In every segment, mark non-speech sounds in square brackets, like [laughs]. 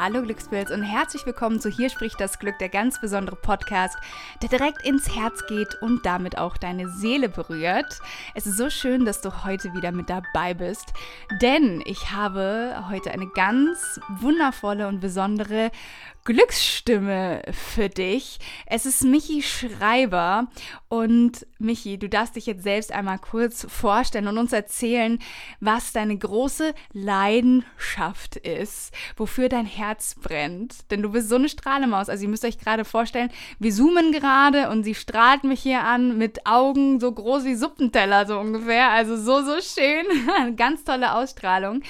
Hallo Glückspilz und herzlich willkommen zu Hier spricht das Glück, der ganz besondere Podcast, der direkt ins Herz geht und damit auch deine Seele berührt. Es ist so schön, dass du heute wieder mit dabei bist, denn ich habe heute eine ganz wundervolle und besondere Glücksstimme für dich. Es ist Michi Schreiber und Michi, du darfst dich jetzt selbst einmal kurz vorstellen und uns erzählen, was deine große Leidenschaft ist, wofür dein Herz brennt. Denn du bist so eine Strahlemaus. Also ihr müsst euch gerade vorstellen, wir zoomen gerade und sie strahlt mich hier an mit Augen so groß wie Suppenteller so ungefähr. Also so, so schön. [laughs] Ganz tolle Ausstrahlung.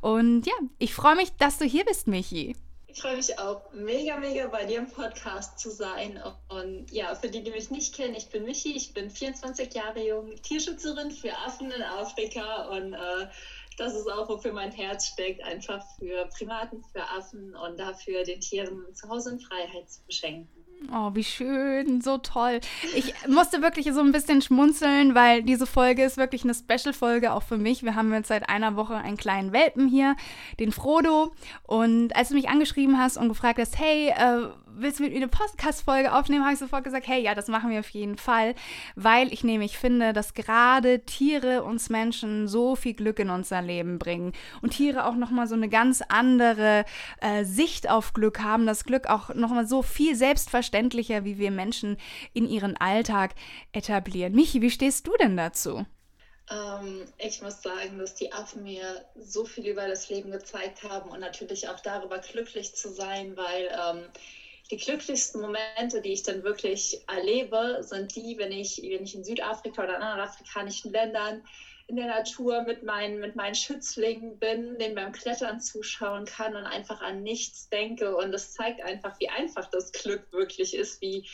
Und ja, ich freue mich, dass du hier bist, Michi. Ich freue mich auch mega, mega bei dir im Podcast zu sein. Und ja, für die, die mich nicht kennen, ich bin Michi, ich bin 24 Jahre jung, Tierschützerin für Affen in Afrika und äh, das ist auch, wofür mein Herz steckt, einfach für Primaten, für Affen und dafür den Tieren zu Hause in Freiheit zu beschenken. Oh, wie schön, so toll. Ich musste wirklich so ein bisschen schmunzeln, weil diese Folge ist wirklich eine Special-Folge auch für mich. Wir haben jetzt seit einer Woche einen kleinen Welpen hier, den Frodo. Und als du mich angeschrieben hast und gefragt hast, hey, äh, willst du mit mir eine Podcast-Folge aufnehmen, habe ich sofort gesagt, hey, ja, das machen wir auf jeden Fall, weil ich nämlich finde, dass gerade Tiere uns Menschen so viel Glück in unser Leben bringen und Tiere auch nochmal so eine ganz andere äh, Sicht auf Glück haben, das Glück auch nochmal so viel selbstverständlicher, wie wir Menschen in ihren Alltag etablieren. Michi, wie stehst du denn dazu? Ähm, ich muss sagen, dass die Affen mir so viel über das Leben gezeigt haben und natürlich auch darüber glücklich zu sein, weil ähm, die glücklichsten Momente, die ich dann wirklich erlebe, sind die, wenn ich, wenn ich in Südafrika oder in anderen afrikanischen Ländern in der Natur mit meinen, mit meinen Schützlingen bin, denen beim Klettern zuschauen kann und einfach an nichts denke. Und das zeigt einfach, wie einfach das Glück wirklich ist, wie,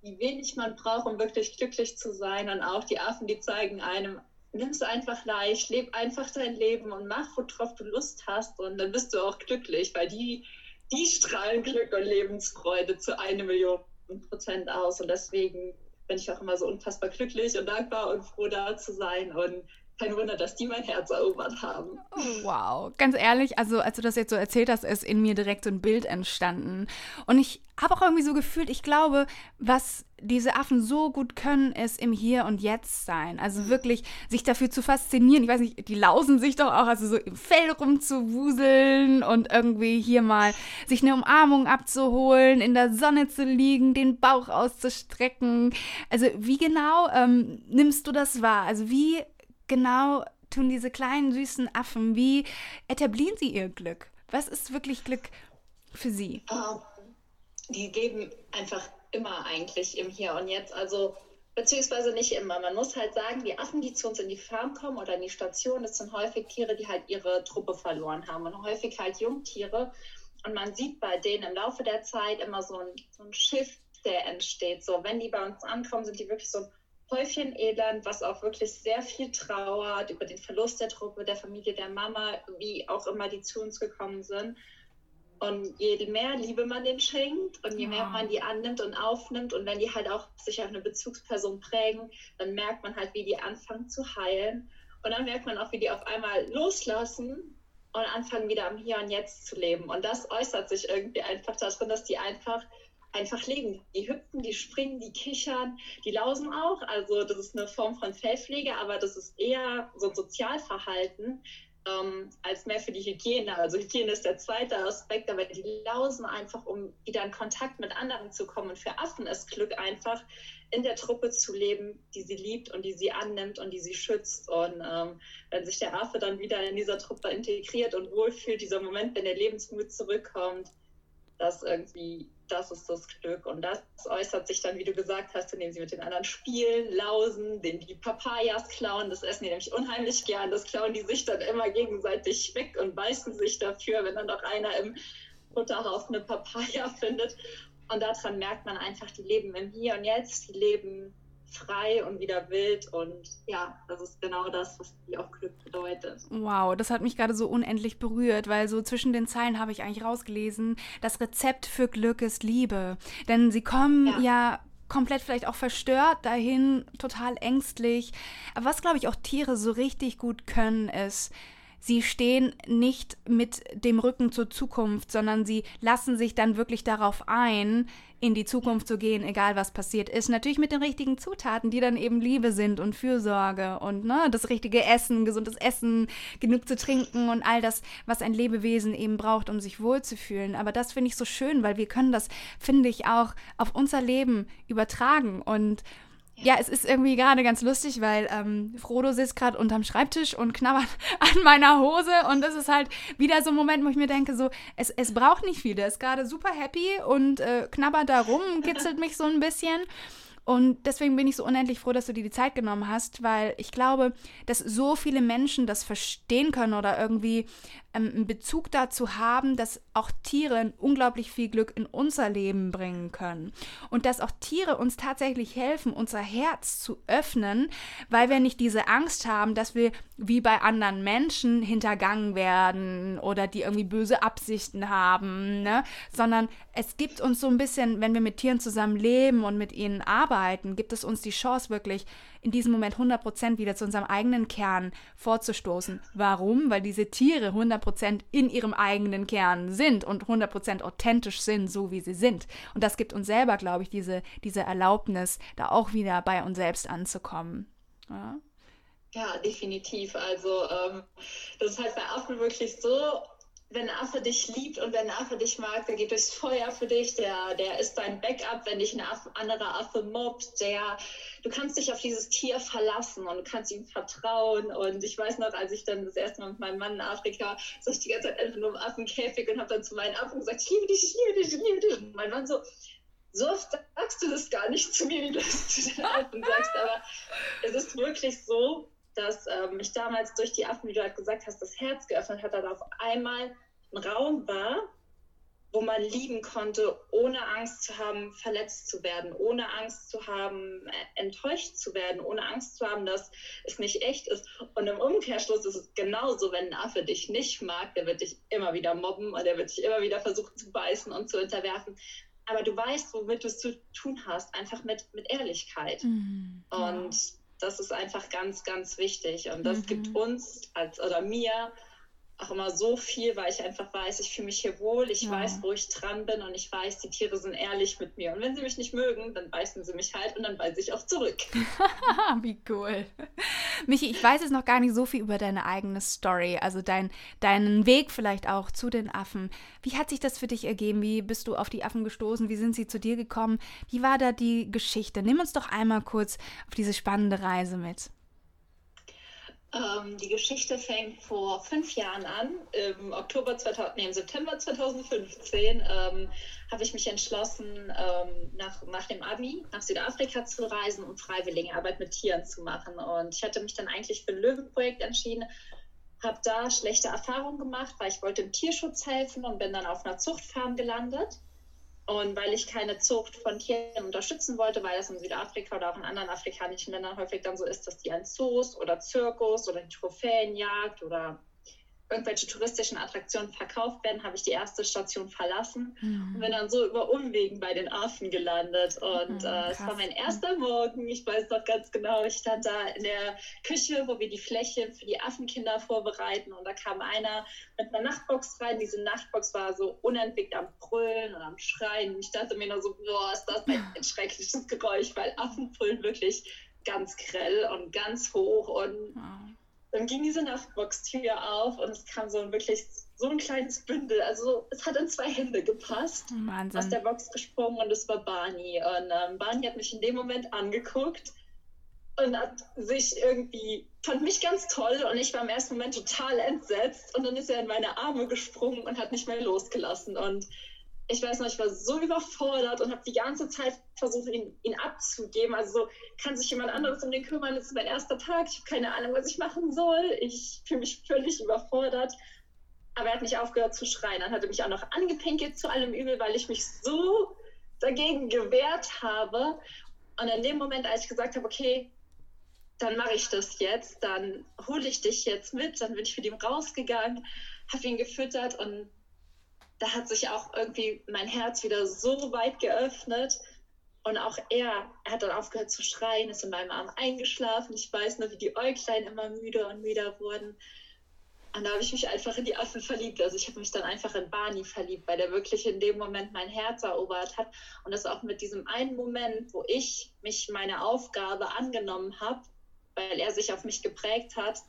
wie wenig man braucht, um wirklich glücklich zu sein. Und auch die Affen, die zeigen einem, nimm es einfach leicht, leb einfach dein Leben und mach, worauf du Lust hast. Und dann bist du auch glücklich, weil die die strahlen Glück und Lebensfreude zu einer Million Prozent aus. Und deswegen bin ich auch immer so unfassbar glücklich und dankbar und froh, da zu sein. Und kein Wunder, dass die mein Herz erobert haben. Oh, wow, ganz ehrlich, also als du das jetzt so erzählt hast, ist in mir direkt so ein Bild entstanden. Und ich habe auch irgendwie so gefühlt, ich glaube, was diese Affen so gut können, ist im Hier und Jetzt sein. Also wirklich sich dafür zu faszinieren. Ich weiß nicht, die lausen sich doch auch, also so im Fell rumzuwuseln und irgendwie hier mal sich eine Umarmung abzuholen, in der Sonne zu liegen, den Bauch auszustrecken. Also wie genau ähm, nimmst du das wahr? Also wie genau tun diese kleinen süßen Affen, wie etablieren sie ihr Glück? Was ist wirklich Glück für sie? Um, ähm, die geben einfach immer eigentlich im Hier und Jetzt. Also beziehungsweise nicht immer. Man muss halt sagen, die Affen, die zu uns in die Farm kommen oder in die Station, das sind häufig Tiere, die halt ihre Truppe verloren haben und häufig halt Jungtiere. Und man sieht bei denen im Laufe der Zeit immer so ein, so ein Schiff, der entsteht. So, wenn die bei uns ankommen, sind die wirklich so ein Häufchen Elend, was auch wirklich sehr viel trauert über den Verlust der Truppe, der Familie, der Mama, wie auch immer die zu uns gekommen sind. Und je mehr Liebe man denen schenkt und je mehr man die annimmt und aufnimmt und wenn die halt auch sich auf eine Bezugsperson prägen, dann merkt man halt, wie die anfangen zu heilen. Und dann merkt man auch, wie die auf einmal loslassen und anfangen wieder am Hier und Jetzt zu leben. Und das äußert sich irgendwie einfach darin, dass die einfach einfach leben. Die hüpfen, die springen, die kichern, die lausen auch. Also das ist eine Form von Fellpflege, aber das ist eher so ein Sozialverhalten ähm, als mehr für die Hygiene. Also Hygiene ist der zweite Aspekt, aber die lausen einfach, um wieder in Kontakt mit anderen zu kommen. Und für Affen ist Glück einfach, in der Truppe zu leben, die sie liebt und die sie annimmt und die sie schützt. Und ähm, wenn sich der Affe dann wieder in dieser Truppe integriert und wohlfühlt, dieser Moment, wenn der Lebensmut zurückkommt, das irgendwie das ist das Glück. Und das äußert sich dann, wie du gesagt hast, indem sie mit den anderen spielen, lausen, den die Papayas klauen. Das essen die nämlich unheimlich gern. Das klauen die sich dann immer gegenseitig weg und beißen sich dafür, wenn dann doch einer im Futterhaufen eine Papaya [laughs] findet. Und daran merkt man einfach, die leben im Hier und Jetzt, die leben frei und wieder wild. Und ja, das ist genau das, was die auch Glück bedeutet. Wow, das hat mich gerade so unendlich berührt, weil so zwischen den Zeilen habe ich eigentlich rausgelesen, das Rezept für Glück ist Liebe. Denn sie kommen ja, ja komplett vielleicht auch verstört dahin, total ängstlich. Aber was, glaube ich, auch Tiere so richtig gut können, ist, sie stehen nicht mit dem Rücken zur Zukunft, sondern sie lassen sich dann wirklich darauf ein, in die Zukunft zu gehen, egal was passiert ist. Natürlich mit den richtigen Zutaten, die dann eben Liebe sind und Fürsorge und ne, das richtige Essen, gesundes Essen, genug zu trinken und all das, was ein Lebewesen eben braucht, um sich wohlzufühlen. Aber das finde ich so schön, weil wir können das, finde ich, auch auf unser Leben übertragen und ja, es ist irgendwie gerade ganz lustig, weil ähm, Frodo sitzt gerade unterm Schreibtisch und knabbert [laughs] an meiner Hose. Und das ist halt wieder so ein Moment, wo ich mir denke, so, es, es braucht nicht viel. Der ist gerade super happy und äh, knabbert da rum, kitzelt mich so ein bisschen. Und deswegen bin ich so unendlich froh, dass du dir die Zeit genommen hast, weil ich glaube, dass so viele Menschen das verstehen können oder irgendwie ähm, einen Bezug dazu haben, dass auch Tiere unglaublich viel Glück in unser Leben bringen können. Und dass auch Tiere uns tatsächlich helfen, unser Herz zu öffnen, weil wir nicht diese Angst haben, dass wir wie bei anderen Menschen hintergangen werden oder die irgendwie böse Absichten haben, ne? sondern es gibt uns so ein bisschen, wenn wir mit Tieren zusammen leben und mit ihnen arbeiten, gibt es uns die Chance wirklich in diesem Moment 100% wieder zu unserem eigenen Kern vorzustoßen. Warum? Weil diese Tiere 100% in ihrem eigenen Kern sind und 100% authentisch sind, so wie sie sind. Und das gibt uns selber, glaube ich, diese, diese Erlaubnis, da auch wieder bei uns selbst anzukommen. Ja. Ja, definitiv. Also ähm, das ist halt bei Affen wirklich so, wenn ein Affe dich liebt und wenn ein Affe dich mag, der geht durchs Feuer für dich, der, der ist dein Backup, wenn dich ein Affe, anderer Affe mobbt, der, du kannst dich auf dieses Tier verlassen und du kannst ihm vertrauen. Und ich weiß noch, als ich dann das erste Mal mit meinem Mann in Afrika, saß ich die ganze Zeit einfach nur im Affenkäfig und habe dann zu meinen Affen gesagt, ich liebe dich, ich liebe dich, ich liebe dich. Und mein Mann so, so oft sagst du das gar nicht zu mir, wie du das zu den Affen sagst, aber es ist wirklich so, dass ähm, mich damals durch die Affen, wie du halt gesagt hast, das Herz geöffnet hat, dass auf einmal ein Raum war, wo man lieben konnte, ohne Angst zu haben, verletzt zu werden, ohne Angst zu haben, äh, enttäuscht zu werden, ohne Angst zu haben, dass es nicht echt ist. Und im Umkehrschluss ist es genauso, wenn ein Affe dich nicht mag, der wird dich immer wieder mobben und der wird dich immer wieder versuchen zu beißen und zu unterwerfen. Aber du weißt, womit du es zu tun hast, einfach mit, mit Ehrlichkeit. Mhm, und das ist einfach ganz, ganz wichtig. Und das mhm. gibt uns als oder mir auch immer so viel, weil ich einfach weiß, ich fühle mich hier wohl, ich ja. weiß, wo ich dran bin und ich weiß, die Tiere sind ehrlich mit mir. Und wenn sie mich nicht mögen, dann beißen sie mich halt und dann beiße ich auch zurück. [laughs] Wie cool. Michi, ich weiß jetzt noch gar nicht so viel über deine eigene Story, also dein, deinen Weg vielleicht auch zu den Affen. Wie hat sich das für dich ergeben? Wie bist du auf die Affen gestoßen? Wie sind sie zu dir gekommen? Wie war da die Geschichte? Nimm uns doch einmal kurz auf diese spannende Reise mit. Ähm, die Geschichte fängt vor fünf Jahren an. Im Oktober 2000, nee, im September 2015 ähm, habe ich mich entschlossen, ähm, nach, nach dem Abi nach Südafrika zu reisen und freiwillige Arbeit mit Tieren zu machen. Und ich hatte mich dann eigentlich für ein Löwenprojekt entschieden, habe da schlechte Erfahrungen gemacht, weil ich wollte im Tierschutz helfen und bin dann auf einer Zuchtfarm gelandet. Und weil ich keine Zucht von Tieren unterstützen wollte, weil das in Südafrika oder auch in anderen afrikanischen Ländern häufig dann so ist, dass die an Zoos oder Zirkus oder Trophäenjagd oder irgendwelche touristischen Attraktionen verkauft werden, habe ich die erste Station verlassen mhm. und bin dann so über Umwegen bei den Affen gelandet. Und mhm, äh, es war mein erster Morgen. Ich weiß noch ganz genau, ich stand da in der Küche, wo wir die Fläche für die Affenkinder vorbereiten. Und da kam einer mit einer Nachtbox rein. Diese Nachtbox war so unentwegt am Brüllen und am Schreien. Ich dachte mir nur so, boah, ist das ein [laughs] schreckliches Geräusch, weil Affen brüllen wirklich ganz grell und ganz hoch und mhm dann ging diese Nachtbox-Tür auf und es kam so ein wirklich so ein kleines Bündel. Also es hat in zwei Hände gepasst. Wahnsinn. Aus der Box gesprungen und es war Barney. Und ähm, Barney hat mich in dem Moment angeguckt und hat sich irgendwie, fand mich ganz toll und ich war im ersten Moment total entsetzt. Und dann ist er in meine Arme gesprungen und hat nicht mehr losgelassen. Und ich weiß noch, ich war so überfordert und habe die ganze Zeit versucht, ihn, ihn abzugeben. Also so, kann sich jemand anderes um den kümmern? Das ist mein erster Tag. Ich habe keine Ahnung, was ich machen soll. Ich fühle mich völlig überfordert. Aber er hat nicht aufgehört zu schreien. Dann hat er mich auch noch angepinkelt zu allem Übel, weil ich mich so dagegen gewehrt habe. Und in dem Moment, als ich gesagt habe, okay, dann mache ich das jetzt, dann hole ich dich jetzt mit, dann bin ich mit ihm rausgegangen, habe ihn gefüttert und da hat sich auch irgendwie mein Herz wieder so weit geöffnet. Und auch er, er hat dann aufgehört zu schreien, ist in meinem Arm eingeschlafen. Ich weiß nur, wie die Äuglein immer müder und müder wurden. Und da habe ich mich einfach in die Affen verliebt. Also ich habe mich dann einfach in Barney verliebt, weil der wirklich in dem Moment mein Herz erobert hat. Und das auch mit diesem einen Moment, wo ich mich meine Aufgabe angenommen habe, weil er sich auf mich geprägt hat,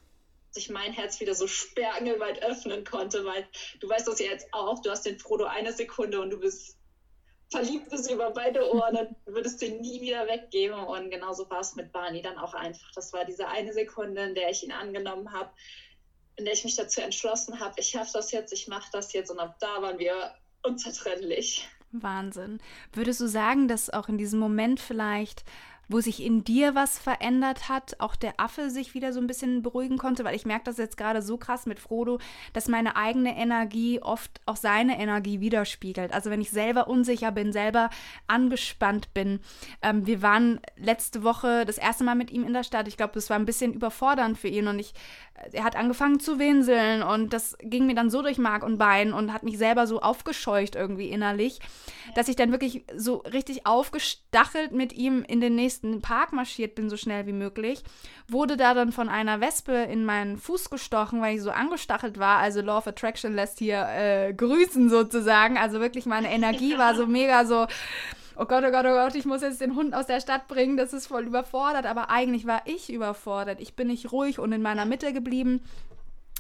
sich mein Herz wieder so sperrangelweit öffnen konnte, weil du weißt das ja jetzt auch, du hast den Frodo eine Sekunde und du bist verliebt bis über beide Ohren und würdest den nie wieder weggeben. Und genauso war es mit Barney dann auch einfach. Das war diese eine Sekunde, in der ich ihn angenommen habe, in der ich mich dazu entschlossen habe, ich schaffe das jetzt, ich mache das jetzt und ab da waren wir unzertrennlich. Wahnsinn. Würdest du sagen, dass auch in diesem Moment vielleicht wo sich in dir was verändert hat, auch der Affe sich wieder so ein bisschen beruhigen konnte, weil ich merke das jetzt gerade so krass mit Frodo, dass meine eigene Energie oft auch seine Energie widerspiegelt. Also wenn ich selber unsicher bin, selber angespannt bin. Ähm, wir waren letzte Woche das erste Mal mit ihm in der Stadt. Ich glaube, das war ein bisschen überfordernd für ihn und ich er hat angefangen zu winseln und das ging mir dann so durch Mark und Bein und hat mich selber so aufgescheucht irgendwie innerlich, dass ich dann wirklich so richtig aufgestachelt mit ihm in den nächsten Park marschiert bin, so schnell wie möglich. Wurde da dann von einer Wespe in meinen Fuß gestochen, weil ich so angestachelt war. Also Law of Attraction lässt hier äh, grüßen sozusagen. Also wirklich meine Energie war so mega so oh Gott, oh Gott, oh Gott, ich muss jetzt den Hund aus der Stadt bringen, das ist voll überfordert. Aber eigentlich war ich überfordert. Ich bin nicht ruhig und in meiner Mitte geblieben.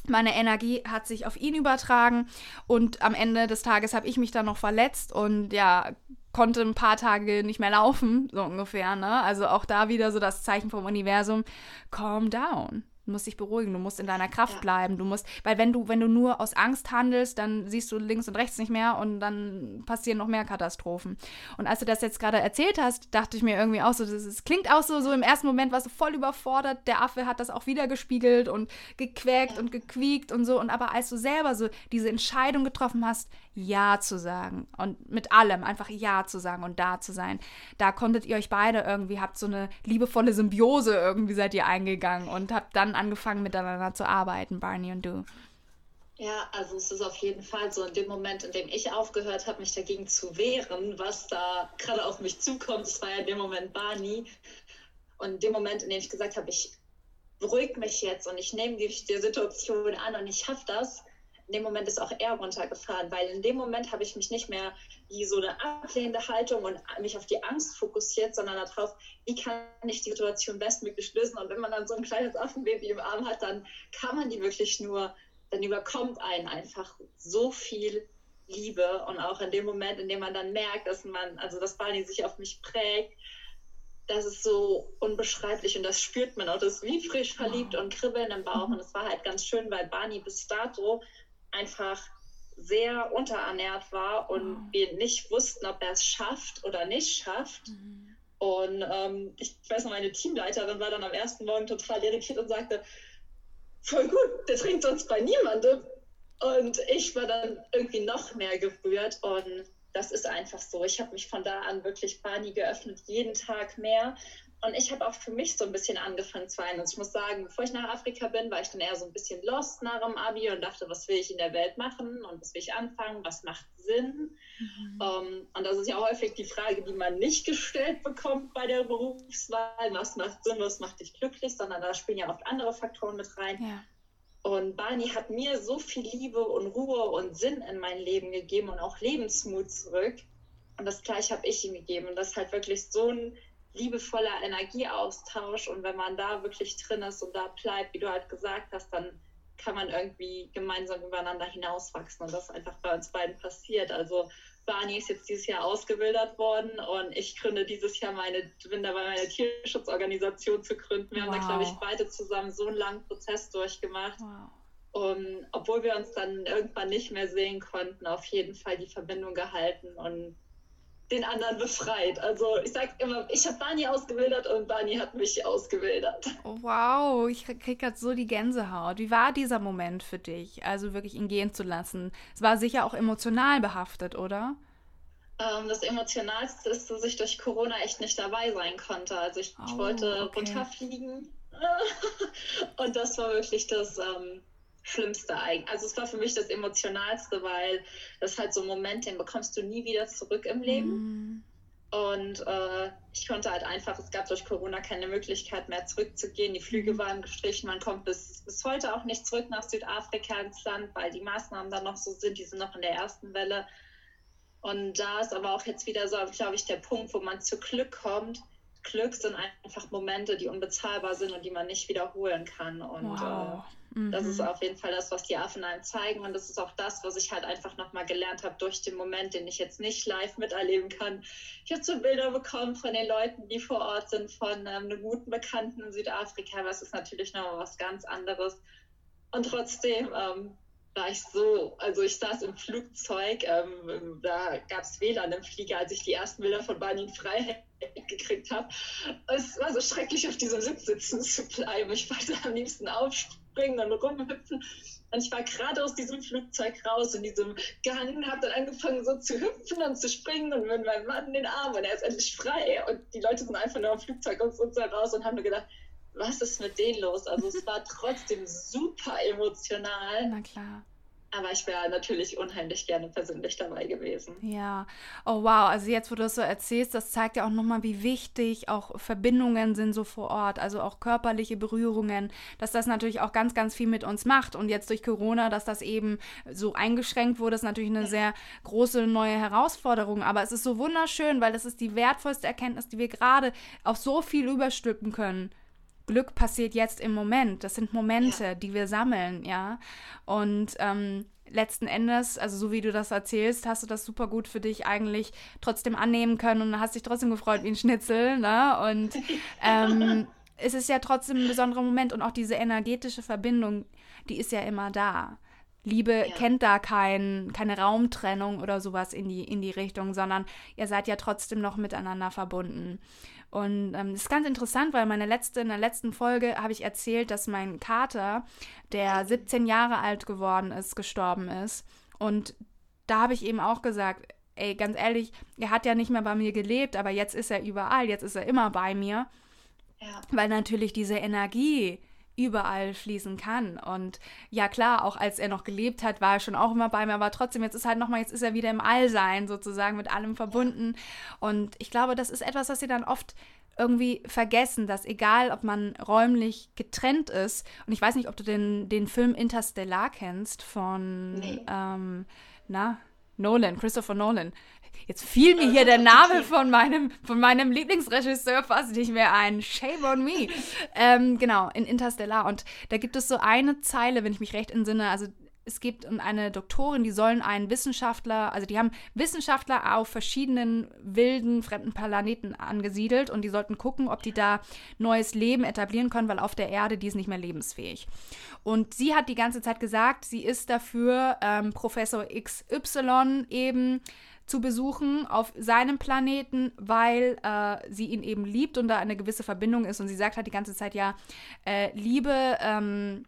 Meine Energie hat sich auf ihn übertragen und am Ende des Tages habe ich mich dann noch verletzt und ja, konnte ein paar Tage nicht mehr laufen, so ungefähr. Ne? Also auch da wieder so das Zeichen vom Universum, calm down. Du musst dich beruhigen, du musst in deiner Kraft ja. bleiben, du musst, weil wenn du, wenn du nur aus Angst handelst, dann siehst du links und rechts nicht mehr und dann passieren noch mehr Katastrophen. Und als du das jetzt gerade erzählt hast, dachte ich mir irgendwie auch so, das, das klingt auch so, so im ersten Moment warst du voll überfordert, der Affe hat das auch wieder gespiegelt und gequäkt ja. und gequiekt und so. Und aber als du selber so diese Entscheidung getroffen hast, Ja zu sagen und mit allem einfach Ja zu sagen und da zu sein, da konntet ihr euch beide irgendwie, habt so eine liebevolle Symbiose irgendwie seid ihr eingegangen und habt dann angefangen miteinander zu arbeiten, Barney und du? Ja, also es ist auf jeden Fall so in dem Moment, in dem ich aufgehört habe, mich dagegen zu wehren, was da gerade auf mich zukommt, das war ja in dem Moment Barney. Und in dem Moment, in dem ich gesagt habe, ich beruhige mich jetzt und ich nehme die, die Situation an und ich schaffe das, in dem Moment ist auch er runtergefahren, weil in dem Moment habe ich mich nicht mehr wie so eine ablehnende Haltung und mich auf die Angst fokussiert, sondern darauf, wie kann ich die Situation bestmöglich lösen. Und wenn man dann so ein kleines Affenbaby im Arm hat, dann kann man die wirklich nur, dann überkommt einen einfach so viel Liebe. Und auch in dem Moment, in dem man dann merkt, dass man, also dass Barney sich auf mich prägt, das ist so unbeschreiblich und das spürt man auch. Das ist wie frisch verliebt und kribbeln im Bauch. Und es war halt ganz schön, weil Barney bis dato einfach sehr unterernährt war und oh. wir nicht wussten, ob er es schafft oder nicht schafft. Mhm. Und ähm, ich weiß noch, meine Teamleiterin war dann am ersten Morgen total irritiert und sagte, voll gut, der trinkt sonst bei niemandem. Und ich war dann irgendwie noch mehr gerührt und das ist einfach so. Ich habe mich von da an wirklich Barney geöffnet, jeden Tag mehr. Und ich habe auch für mich so ein bisschen angefangen zu weinen. Also ich muss sagen, bevor ich nach Afrika bin, war ich dann eher so ein bisschen lost nach dem Abi und dachte, was will ich in der Welt machen und was will ich anfangen, was macht Sinn. Mhm. Um, ähm, und das ist ja häufig die Frage, die man nicht gestellt bekommt bei der Berufswahl, was macht Sinn, was macht dich glücklich, sondern da spielen ja oft andere Faktoren mit rein. Ja. Und Barney hat mir so viel Liebe und Ruhe und Sinn in mein Leben gegeben und auch Lebensmut zurück. Und das gleiche habe ich ihm gegeben. Und das ist halt wirklich so ein liebevoller Energieaustausch und wenn man da wirklich drin ist und da bleibt, wie du halt gesagt hast, dann kann man irgendwie gemeinsam übereinander hinauswachsen und das ist einfach bei uns beiden passiert. Also Barney ist jetzt dieses Jahr ausgebildet worden und ich gründe dieses Jahr meine, bin dabei meine Tierschutzorganisation zu gründen. Wir wow. haben da, glaube ich, beide zusammen so einen langen Prozess durchgemacht. Wow. Und obwohl wir uns dann irgendwann nicht mehr sehen konnten, auf jeden Fall die Verbindung gehalten und den anderen befreit. Also ich sage immer, ich habe Barney ausgewildert und Barney hat mich ausgewildert. Oh, wow, ich kriege gerade so die Gänsehaut. Wie war dieser Moment für dich, also wirklich ihn gehen zu lassen? Es war sicher auch emotional behaftet, oder? Ähm, das Emotionalste ist, dass ich durch Corona echt nicht dabei sein konnte. Also ich, oh, wollte okay. runterfliegen [laughs] und das war wirklich das ähm, Schlimmste eigentlich. Also es war für mich das Emotionalste, weil das halt so ein Moment, den bekommst du nie wieder zurück im Leben. Mm. Und äh, ich konnte halt einfach, es gab durch Corona keine Möglichkeit mehr zurückzugehen. Die Flüge mhm. waren gestrichen, man kommt bis, bis heute auch nicht zurück nach Südafrika ins Land, weil die Maßnahmen dann noch so sind, die sind noch in der ersten Welle. Und da ist aber auch jetzt wieder so, glaube ich, der Punkt, wo man zu Glück kommt. Glück sind einfach Momente, die unbezahlbar sind und die man nicht wiederholen kann. Und wow. äh, Mhm. Das ist mhm. auf jeden Fall das, was die Affen einem zeigen. Und das ist auch das, was ich halt einfach nochmal gelernt habe durch den Moment, den ich jetzt nicht live miterleben kann. Ich habe so Bilder bekommen von den Leuten, die vor Ort sind, von ähm, einem guten Bekannten in Südafrika. Aber es ist natürlich nochmal was ganz anderes. Und trotzdem ähm, war ich so, also ich saß im Flugzeug, ähm, da gab es WLAN im Flieger, als ich die ersten Bilder von in Freiheit [laughs] gekriegt habe. Es war so schrecklich, auf diesem Sitz sitzen zu bleiben. Ich wollte am liebsten aufstehen springen und rumhüpfen. Und ich war gerade aus diesem Flugzeug raus in diesem Gang und habe dann angefangen so zu hüpfen und zu springen und mit meinem Mann in den Arm und er ist endlich frei. Und die Leute sind einfach nur am Flugzeug aus uns raus und haben nur gedacht, was ist mit denen los? Also es war trotzdem super emotional. Na klar. Aber ich wäre natürlich unheimlich gerne persönlich dabei gewesen. Ja, oh wow, also jetzt, wo du das so erzählst, das zeigt ja auch nochmal, wie wichtig auch Verbindungen sind so vor Ort, also auch körperliche Berührungen, dass das natürlich auch ganz, ganz viel mit uns macht. Und jetzt durch Corona, dass das eben so eingeschränkt wurde, ist natürlich eine sehr große neue Herausforderung. Aber es ist so wunderschön, weil das ist die wertvollste Erkenntnis, die wir gerade auf so viel überstülpen können. Glück passiert jetzt im Moment. Das sind Momente, ja. die wir sammeln, ja. Und ähm, letzten Endes, also so wie du das erzählst, hast du das super gut für dich eigentlich trotzdem annehmen können und hast dich trotzdem gefreut wie ein Schnitzel, ne? Und [laughs] ähm, es ist ja trotzdem ein besonderer Moment und auch diese energetische Verbindung, die ist ja immer da. Liebe ja. kennt da kein, keine Raumtrennung oder sowas in die, in die Richtung, sondern ihr seid ja trotzdem noch miteinander verbunden. Und ähm, das ist ganz interessant, weil meine letzte, in der letzten Folge habe ich erzählt, dass mein Kater, der 17 Jahre alt geworden ist, gestorben ist. Und da habe ich eben auch gesagt, ey, ganz ehrlich, er hat ja nicht mehr bei mir gelebt, aber jetzt ist er überall, jetzt ist er immer bei mir. Ja. Weil natürlich diese Energie, überall fließen kann. Und ja, klar, auch als er noch gelebt hat, war er schon auch immer bei mir, aber trotzdem, jetzt ist halt nochmal, jetzt ist er wieder im Allsein sozusagen mit allem verbunden. Und ich glaube, das ist etwas, was sie dann oft irgendwie vergessen, dass egal, ob man räumlich getrennt ist, und ich weiß nicht, ob du den, den Film Interstellar kennst von, nee. ähm, na, Nolan, Christopher Nolan. Jetzt fiel mir hier der Name von meinem, von meinem Lieblingsregisseur fast nicht mehr ein. Shame on me. [laughs] ähm, genau, in Interstellar. Und da gibt es so eine Zeile, wenn ich mich recht entsinne. Also es gibt eine Doktorin, die sollen einen Wissenschaftler, also die haben Wissenschaftler auf verschiedenen wilden, fremden Planeten angesiedelt und die sollten gucken, ob die da neues Leben etablieren können, weil auf der Erde die ist nicht mehr lebensfähig. Und sie hat die ganze Zeit gesagt, sie ist dafür ähm, Professor XY eben zu besuchen auf seinem Planeten, weil äh, sie ihn eben liebt und da eine gewisse Verbindung ist. Und sie sagt halt die ganze Zeit, ja, äh, Liebe ähm,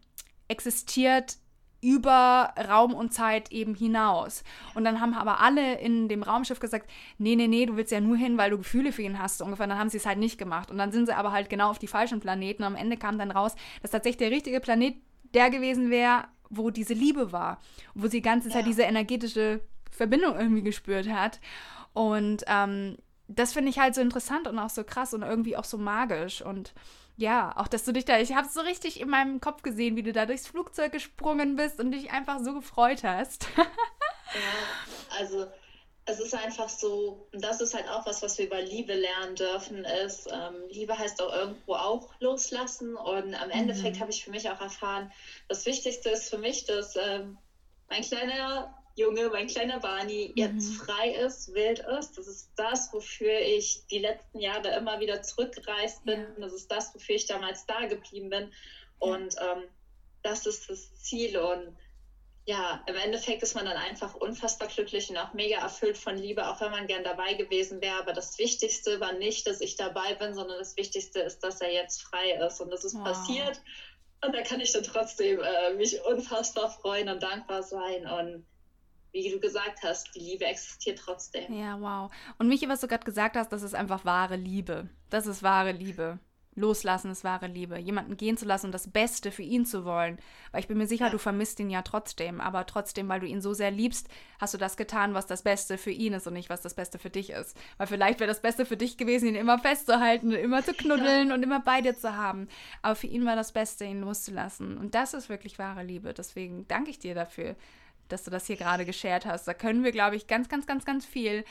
existiert über Raum und Zeit eben hinaus. Und dann haben aber alle in dem Raumschiff gesagt, nee, nee, nee, du willst ja nur hin, weil du Gefühle für ihn hast. Ungefähr, dann haben sie es halt nicht gemacht. Und dann sind sie aber halt genau auf die falschen Planeten. Und am Ende kam dann raus, dass tatsächlich der richtige Planet der gewesen wäre, wo diese Liebe war. Wo sie die ganze Zeit ja. diese energetische Verbindung irgendwie gespürt hat. Und ähm, das finde ich halt so interessant und auch so krass und irgendwie auch so magisch. Und ja, auch dass du dich da, ich habe es so richtig in meinem Kopf gesehen, wie du da durchs Flugzeug gesprungen bist und dich einfach so gefreut hast. [laughs] ja, also es ist einfach so, das ist halt auch was, was wir über Liebe lernen dürfen, ist, ähm, Liebe heißt auch irgendwo auch loslassen. Und am Endeffekt mhm. habe ich für mich auch erfahren, das Wichtigste ist für mich, dass ähm, mein kleiner Junge, mein kleiner Barney, mhm. jetzt frei ist, wild ist. Das ist das, wofür ich die letzten Jahre immer wieder zurückgereist bin. Ja. Das ist das, wofür ich damals da geblieben bin. Und ähm, das ist das Ziel. Und ja, im Endeffekt ist man dann einfach unfassbar glücklich und auch mega erfüllt von Liebe, auch wenn man gern dabei gewesen wäre. Aber das Wichtigste war nicht, dass ich dabei bin, sondern das Wichtigste ist, dass er jetzt frei ist. Und das ist wow. passiert. Und da kann ich dann trotzdem äh, mich unfassbar freuen und dankbar sein. Und wie du gesagt hast, die Liebe existiert trotzdem. Ja, wow. Und Michi, was du gerade gesagt hast, das ist einfach wahre Liebe. Das ist wahre Liebe. Loslassen ist wahre Liebe. Jemanden gehen zu lassen und das Beste für ihn zu wollen. Weil ich bin mir sicher, ja. du vermisst ihn ja trotzdem. Aber trotzdem, weil du ihn so sehr liebst, hast du das getan, was das Beste für ihn ist und nicht, was das Beste für dich ist. Weil vielleicht wäre das Beste für dich gewesen, ihn immer festzuhalten, immer zu [laughs] knuddeln ja. und immer bei dir zu haben. Aber für ihn war das Beste, ihn loszulassen. Und das ist wirklich wahre Liebe. Deswegen danke ich dir dafür, dass du das hier gerade geshared hast. Da können wir, glaube ich, ganz, ganz, ganz, ganz viel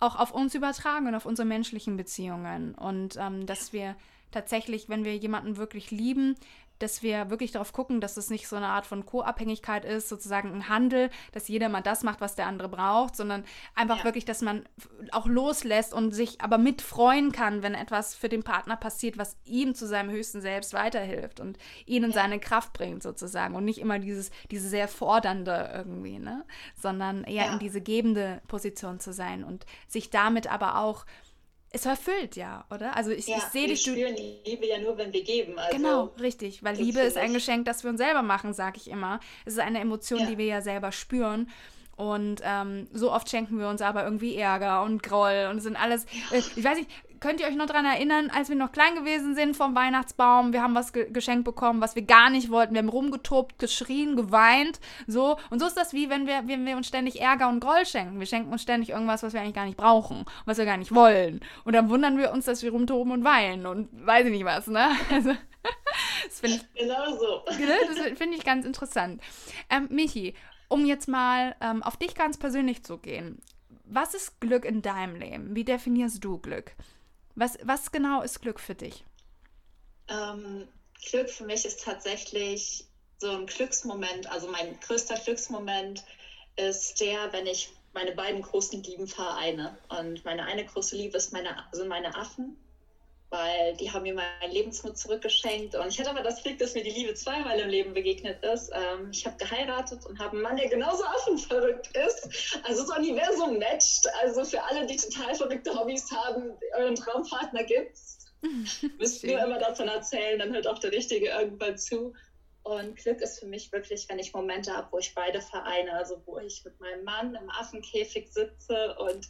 auch auf uns übertragen und auf unsere menschlichen Beziehungen. Und ähm, dass wir tatsächlich, wenn wir jemanden wirklich lieben, dass wir wirklich darauf gucken, dass es nicht so eine Art von Co-Abhängigkeit ist, sozusagen ein Handel, dass jeder mal das macht, was der andere braucht, sondern einfach ja. wirklich, dass man auch loslässt und sich aber mitfreuen kann, wenn etwas für den Partner passiert, was ihm zu seinem höchsten Selbst weiterhilft und ihn in ja. seine Kraft bringt sozusagen und nicht immer dieses, diese sehr fordernde irgendwie, ne? sondern eher ja. in diese gebende Position zu sein und sich damit aber auch es erfüllt ja, oder? Also ich, ja, ich sehe dich. Wir spüren die Liebe ja nur, wenn wir geben. Also genau, richtig. Weil Liebe ist ein Geschenk, das wir uns selber machen, sage ich immer. Es ist eine Emotion, ja. die wir ja selber spüren. Und ähm, so oft schenken wir uns aber irgendwie Ärger und Groll und sind alles. Äh, ich weiß nicht, könnt ihr euch noch daran erinnern, als wir noch klein gewesen sind vom Weihnachtsbaum? Wir haben was ge geschenkt bekommen, was wir gar nicht wollten. Wir haben rumgetobt, geschrien, geweint. So. Und so ist das wie, wenn wir, wenn wir uns ständig Ärger und Groll schenken. Wir schenken uns ständig irgendwas, was wir eigentlich gar nicht brauchen, was wir gar nicht wollen. Und dann wundern wir uns, dass wir rumtoben und weinen und weiß ich nicht was, ne? [laughs] Also, [laughs] das finde ich. Genau so. Das finde ich ganz interessant. Ähm, Michi, um jetzt mal ähm, auf dich ganz persönlich zu gehen. Was ist Glück in deinem Leben? Wie definierst du Glück? Was, was genau ist Glück für dich? Ähm, Glück für mich ist tatsächlich so ein Glücksmoment. Also mein größter Glücksmoment ist der, wenn ich meine beiden großen Lieben vereine. Und meine eine große Liebe ist meine, sind meine Affen weil die haben mir mein Lebensmut zurückgeschenkt. Und ich hatte aber das Glück, dass mir die Liebe zweimal im Leben begegnet ist. Ähm, ich habe geheiratet und habe einen Mann, der genauso affenverrückt ist. Also das Universum matcht. Also für alle, die total verrückte Hobbys haben, euren Traumpartner gibt's. [laughs] Müsst nur immer davon erzählen, dann hört auch der Richtige irgendwann zu. Und Glück ist für mich wirklich, wenn ich Momente habe, wo ich beide vereine. Also wo ich mit meinem Mann im Affenkäfig sitze und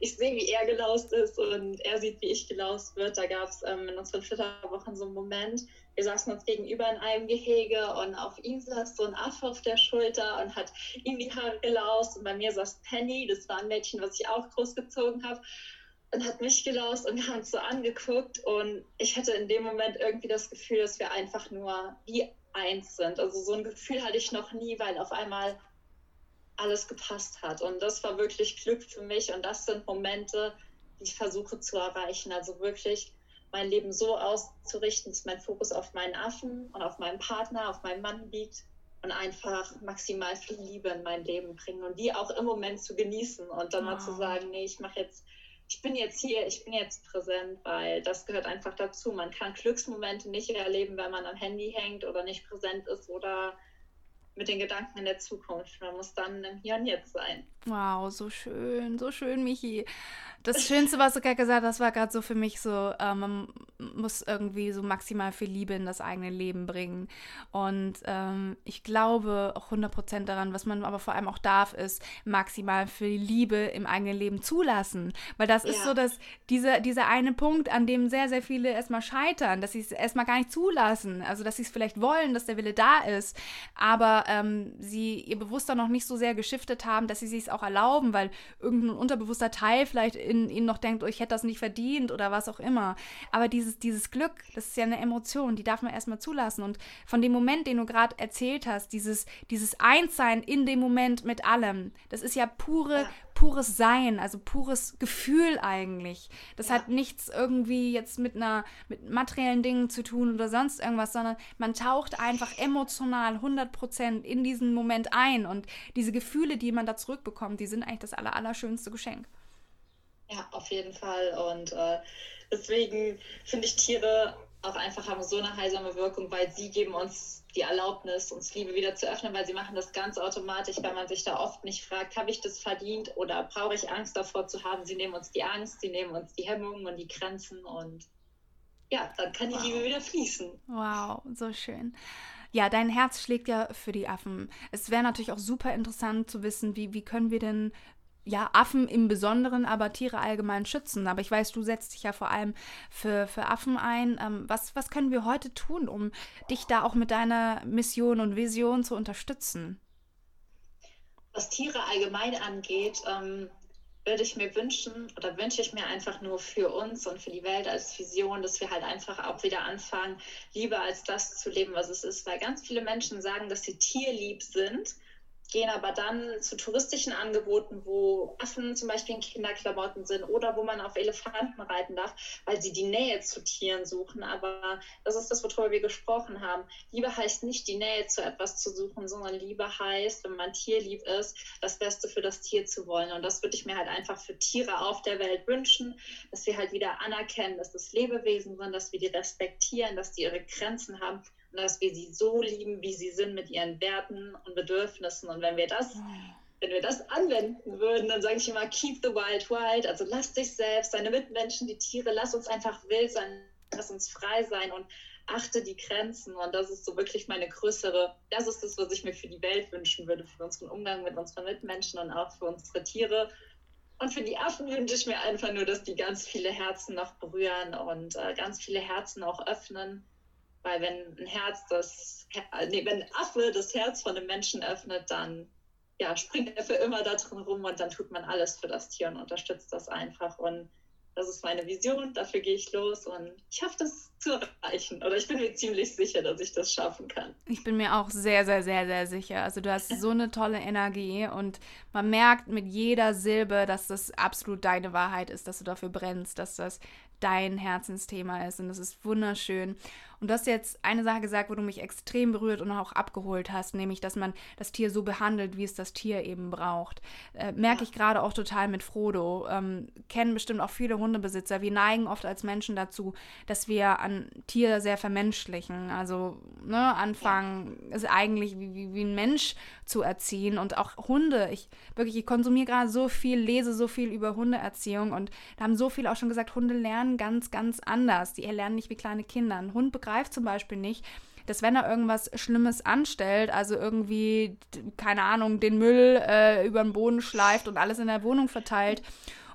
ich sehe, wie er gelaust ist und er sieht, wie ich gelaust wird. Da gab es ähm, in unseren Flitterwochen so einen Moment. Wir saßen uns gegenüber in einem Gehege und auf ihm saß so ein Affe auf der Schulter und hat ihm die Haare gelaust. Und bei mir saß Penny, das war ein Mädchen, was ich auch großgezogen habe und hat mich gelaust und wir haben uns so angeguckt und ich hatte in dem Moment irgendwie das Gefühl, dass wir einfach nur wie eins sind. Also so ein Gefühl hatte ich noch nie, weil auf einmal alles gepasst hat. Und das war wirklich Glück für mich. Und das sind Momente, die ich versuche zu erreichen. Also wirklich mein Leben so auszurichten, dass mein Fokus auf meinen Affen und auf meinen Partner, auf meinen Mann liegt und einfach maximal viel Liebe in mein Leben bringen und die auch im Moment zu genießen und dann wow. mal zu sagen, nee, ich mache jetzt ich bin jetzt hier, ich bin jetzt präsent, weil das gehört einfach dazu. Man kann Glücksmomente nicht erleben, wenn man am Handy hängt oder nicht präsent ist oder mit den Gedanken in der Zukunft. Man muss dann im Hier und Jetzt sein. Wow, so schön, so schön, Michi. Das Schönste, was du gerade gesagt hast, war gerade so für mich so, äh, man muss irgendwie so maximal viel Liebe in das eigene Leben bringen. Und ähm, ich glaube auch 100% daran, was man aber vor allem auch darf, ist maximal viel Liebe im eigenen Leben zulassen. Weil das ja. ist so, dass diese, dieser eine Punkt, an dem sehr, sehr viele erstmal scheitern, dass sie es erstmal gar nicht zulassen. Also, dass sie es vielleicht wollen, dass der Wille da ist, aber ähm, sie ihr Bewusstsein noch nicht so sehr geschiftet haben, dass sie es auch erlauben, weil irgendein unterbewusster Teil vielleicht in ihnen noch denkt, oh, ich hätte das nicht verdient oder was auch immer. Aber dieses, dieses Glück, das ist ja eine Emotion, die darf man erstmal zulassen. Und von dem Moment, den du gerade erzählt hast, dieses, dieses Einssein in dem Moment mit allem, das ist ja pure, ja. pures Sein, also pures Gefühl eigentlich. Das ja. hat nichts irgendwie jetzt mit einer, mit materiellen Dingen zu tun oder sonst irgendwas, sondern man taucht einfach emotional 100% in diesen Moment ein und diese Gefühle, die man da zurückbekommt, die sind eigentlich das aller, allerschönste Geschenk. Ja, auf jeden Fall. Und äh, deswegen finde ich Tiere auch einfach haben so eine heilsame Wirkung, weil sie geben uns die Erlaubnis, uns Liebe wieder zu öffnen, weil sie machen das ganz automatisch, weil man sich da oft nicht fragt, habe ich das verdient oder brauche ich Angst davor zu haben. Sie nehmen uns die Angst, sie nehmen uns die Hemmungen und die Grenzen und ja, dann kann die wow. Liebe wieder fließen. Wow, so schön. Ja, dein Herz schlägt ja für die Affen. Es wäre natürlich auch super interessant zu wissen, wie, wie können wir denn ja, Affen im Besonderen, aber Tiere allgemein schützen. Aber ich weiß, du setzt dich ja vor allem für, für Affen ein. Ähm, was, was können wir heute tun, um dich da auch mit deiner Mission und Vision zu unterstützen? Was Tiere allgemein angeht, ähm, würde ich mir wünschen oder wünsche ich mir einfach nur für uns und für die Welt als Vision, dass wir halt einfach auch wieder anfangen, lieber als das zu leben, was es ist. Weil ganz viele Menschen sagen, dass sie tierlieb sind gehen aber dann zu touristischen Angeboten, wo Affen zum Beispiel in Kinderklamotten sind oder wo man auf Elefanten reiten darf, weil sie die Nähe zu Tieren suchen. Aber das ist das, worüber wir gesprochen haben. Liebe heißt nicht die Nähe zu etwas zu suchen, sondern Liebe heißt, wenn man tierlieb ist, das Beste für das Tier zu wollen. Und das würde ich mir halt einfach für Tiere auf der Welt wünschen, dass wir halt wieder anerkennen, dass das Lebewesen sind, dass wir die respektieren, dass die ihre Grenzen haben dass wir sie so lieben, wie sie sind, mit ihren Werten und Bedürfnissen. Und wenn wir das, wenn wir das anwenden würden, dann sage ich immer, keep the wild wild. Also lass dich selbst, deine Mitmenschen, die Tiere, lass uns einfach wild sein, lass uns frei sein und achte die Grenzen. Und das ist so wirklich meine größere, das ist das, was ich mir für die Welt wünschen würde, für unseren Umgang mit unseren Mitmenschen und auch für unsere Tiere. Und für die Affen wünsche ich mir einfach nur, dass die ganz viele Herzen noch berühren und äh, ganz viele Herzen auch öffnen weil wenn ein Herz das, nee, wenn ein Affe das Herz von einem Menschen öffnet, dann ja, springt er für immer da drin rum und dann tut man alles für das Tier und unterstützt das einfach. Und das ist meine Vision, dafür gehe ich los und ich hoffe, das zu erreichen. Oder ich bin mir ziemlich sicher, dass ich das schaffen kann. Ich bin mir auch sehr, sehr, sehr, sehr sicher. Also du hast so eine tolle Energie und man merkt mit jeder Silbe, dass das absolut deine Wahrheit ist, dass du dafür brennst, dass das dein Herzensthema ist und das ist wunderschön. Und du hast jetzt eine Sache gesagt, wo du mich extrem berührt und auch abgeholt hast, nämlich, dass man das Tier so behandelt, wie es das Tier eben braucht. Äh, merke ich gerade auch total mit Frodo. Ähm, kennen bestimmt auch viele Hundebesitzer. Wir neigen oft als Menschen dazu, dass wir an Tier sehr vermenschlichen. Also ne, anfangen, es eigentlich wie, wie, wie ein Mensch zu erziehen. Und auch Hunde. Ich wirklich, ich konsumiere gerade so viel, lese so viel über Hundeerziehung und da haben so viele auch schon gesagt, Hunde lernen ganz, ganz anders. Die lernen nicht wie kleine Kinder. Ein Hund begreift begreift zum Beispiel nicht, dass wenn er irgendwas Schlimmes anstellt, also irgendwie, keine Ahnung, den Müll äh, über den Boden schleift und alles in der Wohnung verteilt.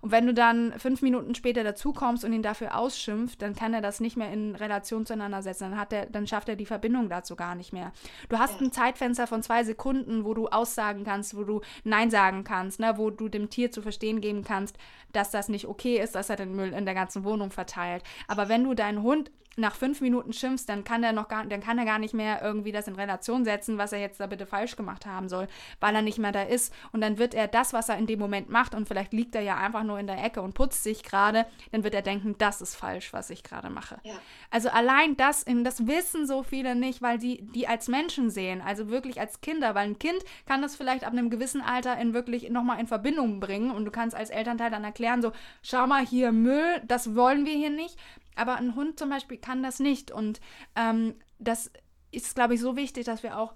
Und wenn du dann fünf Minuten später dazukommst und ihn dafür ausschimpft, dann kann er das nicht mehr in Relation zueinander setzen. Dann, hat er, dann schafft er die Verbindung dazu gar nicht mehr. Du hast ja. ein Zeitfenster von zwei Sekunden, wo du aussagen kannst, wo du Nein sagen kannst, ne? wo du dem Tier zu verstehen geben kannst, dass das nicht okay ist, dass er den Müll in der ganzen Wohnung verteilt. Aber wenn du deinen Hund nach fünf Minuten schimpfst, dann kann er noch gar, dann kann er gar nicht mehr irgendwie das in Relation setzen, was er jetzt da bitte falsch gemacht haben soll, weil er nicht mehr da ist. Und dann wird er das, was er in dem Moment macht, und vielleicht liegt er ja einfach nur in der Ecke und putzt sich gerade, dann wird er denken, das ist falsch, was ich gerade mache. Ja. Also allein das, das wissen so viele nicht, weil sie die als Menschen sehen, also wirklich als Kinder, weil ein Kind kann das vielleicht ab einem gewissen Alter in wirklich nochmal in Verbindung bringen und du kannst als Elternteil dann erklären, so, schau mal hier Müll, das wollen wir hier nicht. Aber ein Hund zum Beispiel kann das nicht. Und ähm, das ist, glaube ich, so wichtig, dass wir auch,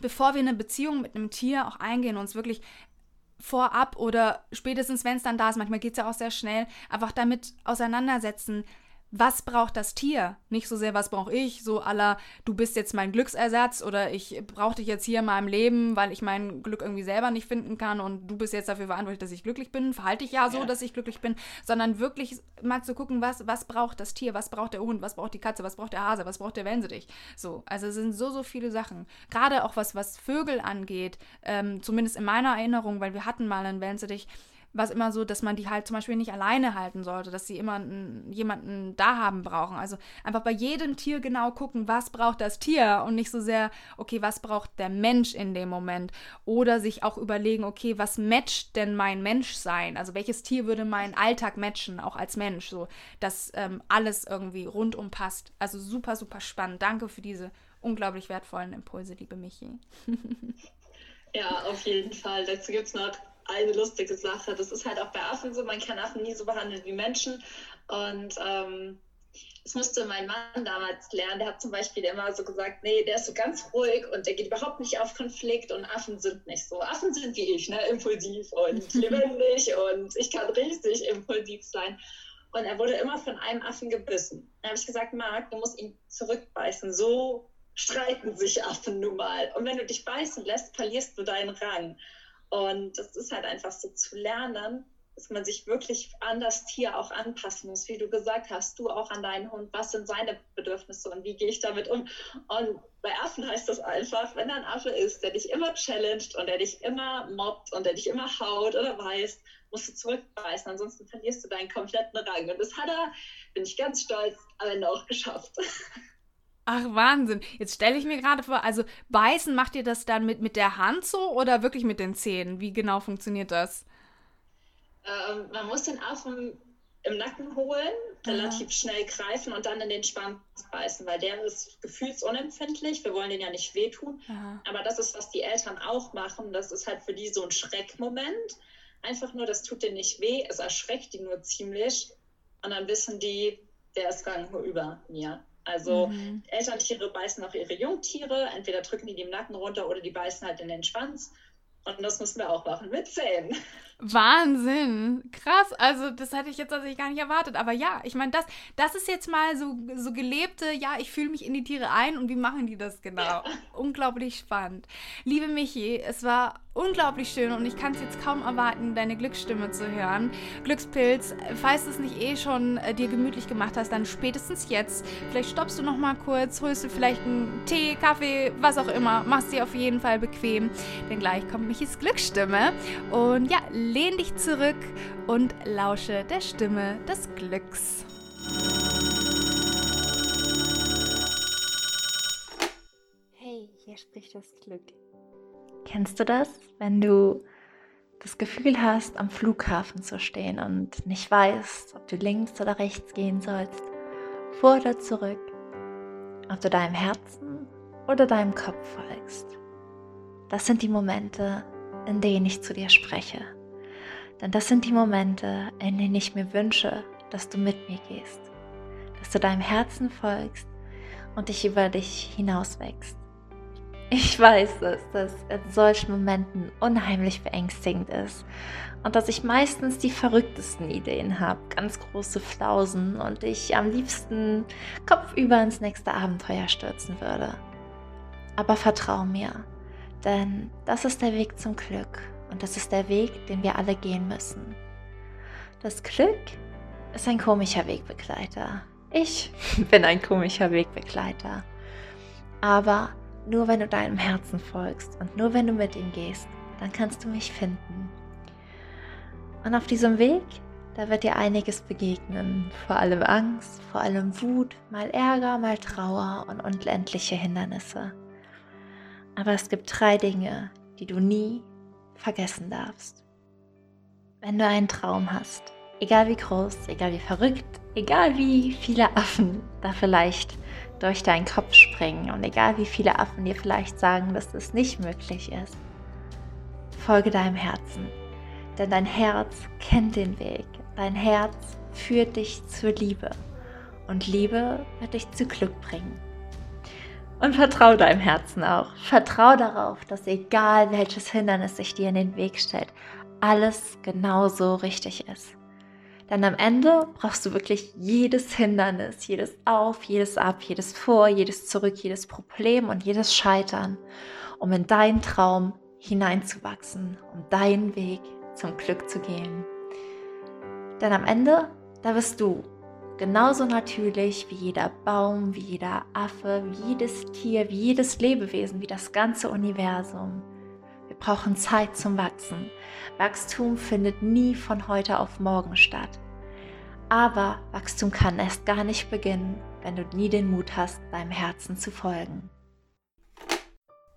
bevor wir eine Beziehung mit einem Tier auch eingehen, uns wirklich vorab oder spätestens, wenn es dann da ist, manchmal geht es ja auch sehr schnell, einfach damit auseinandersetzen, was braucht das Tier? Nicht so sehr, was brauche ich, so aller, du bist jetzt mein Glücksersatz oder ich brauche dich jetzt hier in meinem Leben, weil ich mein Glück irgendwie selber nicht finden kann und du bist jetzt dafür verantwortlich, dass ich glücklich bin, verhalte ich ja so, ja. dass ich glücklich bin, sondern wirklich mal zu gucken, was, was braucht das Tier, was braucht der Hund, was braucht die Katze, was braucht der Hase, was braucht der Wellensittich. So, also es sind so, so viele Sachen. Gerade auch was, was Vögel angeht, ähm, zumindest in meiner Erinnerung, weil wir hatten mal einen Wellensittich, war es immer so, dass man die halt zum Beispiel nicht alleine halten sollte, dass sie immer jemanden da haben brauchen. Also einfach bei jedem Tier genau gucken, was braucht das Tier und nicht so sehr, okay, was braucht der Mensch in dem Moment. Oder sich auch überlegen, okay, was matcht denn mein Menschsein? Also welches Tier würde meinen Alltag matchen, auch als Mensch, so dass ähm, alles irgendwie rundum passt. Also super, super spannend. Danke für diese unglaublich wertvollen Impulse, liebe Michi. [laughs] ja, auf jeden Fall. Dazu gibt es noch eine lustige Sache. Das ist halt auch bei Affen so, man kann Affen nie so behandeln wie Menschen. Und ähm, das musste mein Mann damals lernen. Der hat zum Beispiel immer so gesagt, nee, der ist so ganz ruhig und der geht überhaupt nicht auf Konflikt und Affen sind nicht so. Affen sind wie ich, ne? impulsiv und [laughs] lebendig und ich kann richtig impulsiv sein. Und er wurde immer von einem Affen gebissen. Dann habe ich gesagt, Marc, du musst ihn zurückbeißen. So streiten sich Affen nun mal. Und wenn du dich beißen lässt, verlierst du deinen Rang. Und das ist halt einfach so zu lernen, dass man sich wirklich an das Tier auch anpassen muss. Wie du gesagt hast, du auch an deinen Hund, was sind seine Bedürfnisse und wie gehe ich damit um? Und bei Affen heißt das einfach, wenn da ein Affe ist, der dich immer challenged und der dich immer mobbt und der dich immer haut oder beißt, musst du zurückbeißen, ansonsten verlierst du deinen kompletten Rang. Und das hat er, bin ich ganz stolz, am Ende auch geschafft. [laughs] Ach, Wahnsinn. Jetzt stelle ich mir gerade vor, also beißen macht ihr das dann mit, mit der Hand so oder wirklich mit den Zähnen? Wie genau funktioniert das? Ähm, man muss den Affen im Nacken holen, relativ Aha. schnell greifen und dann in den Schwanz beißen, weil der ist gefühlsunempfindlich. Wir wollen den ja nicht wehtun. Aha. Aber das ist, was die Eltern auch machen. Das ist halt für die so ein Schreckmoment. Einfach nur, das tut denen nicht weh, es erschreckt die nur ziemlich. Und dann wissen die, der ist gar nicht nur über mir. Also mhm. Elterntiere beißen auch ihre Jungtiere, entweder drücken die, die im Nacken runter oder die beißen halt in den Schwanz. Und das müssen wir auch machen mit Zähnen. Wahnsinn. Krass. Also, das hätte ich jetzt tatsächlich gar nicht erwartet. Aber ja, ich meine, das, das ist jetzt mal so, so gelebte, ja, ich fühle mich in die Tiere ein und wie machen die das genau? Ja. Unglaublich spannend. Liebe Michi, es war unglaublich schön und ich kann es jetzt kaum erwarten, deine Glücksstimme zu hören. Glückspilz, falls du es nicht eh schon äh, dir gemütlich gemacht hast, dann spätestens jetzt. Vielleicht stoppst du noch mal kurz, holst du vielleicht einen Tee, Kaffee, was auch immer. Machst dir auf jeden Fall bequem, denn gleich kommt Michis Glücksstimme. Und ja, lehn dich zurück und lausche der Stimme des Glücks. Hey, hier spricht das Glück. Kennst du das, wenn du das Gefühl hast, am Flughafen zu stehen und nicht weißt, ob du links oder rechts gehen sollst, vor oder zurück, ob du deinem Herzen oder deinem Kopf folgst? Das sind die Momente, in denen ich zu dir spreche. Denn das sind die Momente, in denen ich mir wünsche, dass du mit mir gehst, dass du deinem Herzen folgst und dich über dich hinauswächst. Ich weiß, dass das in solchen Momenten unheimlich beängstigend ist und dass ich meistens die verrücktesten Ideen habe, ganz große Flausen und ich am liebsten kopfüber ins nächste Abenteuer stürzen würde. Aber vertrau mir, denn das ist der Weg zum Glück und das ist der Weg, den wir alle gehen müssen. Das Glück ist ein komischer Wegbegleiter. Ich [laughs] bin ein komischer Wegbegleiter. Aber nur wenn du deinem Herzen folgst und nur wenn du mit ihm gehst, dann kannst du mich finden. Und auf diesem Weg, da wird dir einiges begegnen. Vor allem Angst, vor allem Wut, mal Ärger, mal Trauer und unendliche Hindernisse. Aber es gibt drei Dinge, die du nie vergessen darfst. Wenn du einen Traum hast, egal wie groß, egal wie verrückt, egal wie viele Affen da vielleicht durch deinen Kopf springen und egal wie viele Affen dir vielleicht sagen, dass das nicht möglich ist, folge deinem Herzen. Denn dein Herz kennt den Weg. Dein Herz führt dich zur Liebe. Und Liebe wird dich zu Glück bringen. Und vertrau deinem Herzen auch. Vertrau darauf, dass egal welches Hindernis sich dir in den Weg stellt, alles genauso richtig ist. Denn am Ende brauchst du wirklich jedes Hindernis, jedes Auf, jedes Ab, jedes Vor, jedes Zurück, jedes Problem und jedes Scheitern, um in deinen Traum hineinzuwachsen, um deinen Weg zum Glück zu gehen. Denn am Ende, da bist du genauso natürlich wie jeder Baum, wie jeder Affe, wie jedes Tier, wie jedes Lebewesen, wie das ganze Universum. Wir brauchen Zeit zum Wachsen. Wachstum findet nie von heute auf morgen statt. Aber Wachstum kann erst gar nicht beginnen, wenn du nie den Mut hast, deinem Herzen zu folgen.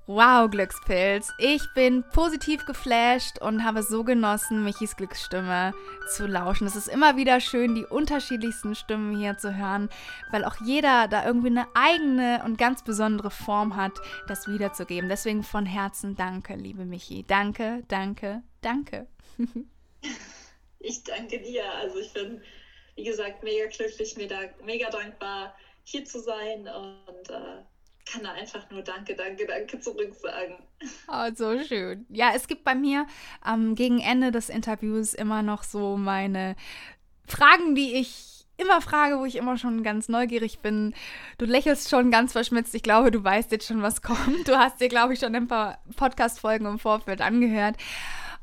Wow, Glückspilz. Ich bin positiv geflasht und habe so genossen, Michis Glücksstimme zu lauschen. Es ist immer wieder schön, die unterschiedlichsten Stimmen hier zu hören, weil auch jeder da irgendwie eine eigene und ganz besondere Form hat, das wiederzugeben. Deswegen von Herzen danke, liebe Michi. Danke, danke, danke. [laughs] ich danke dir. Also ich bin wie gesagt, mega glücklich, mega, mega dankbar, hier zu sein und äh, kann da einfach nur Danke, Danke, Danke zurück sagen. Oh, so schön. Ja, es gibt bei mir ähm, gegen Ende des Interviews immer noch so meine Fragen, die ich immer frage, wo ich immer schon ganz neugierig bin. Du lächelst schon ganz verschmitzt. Ich glaube, du weißt jetzt schon, was kommt. Du hast dir, glaube ich, schon ein paar Podcast-Folgen im Vorfeld angehört.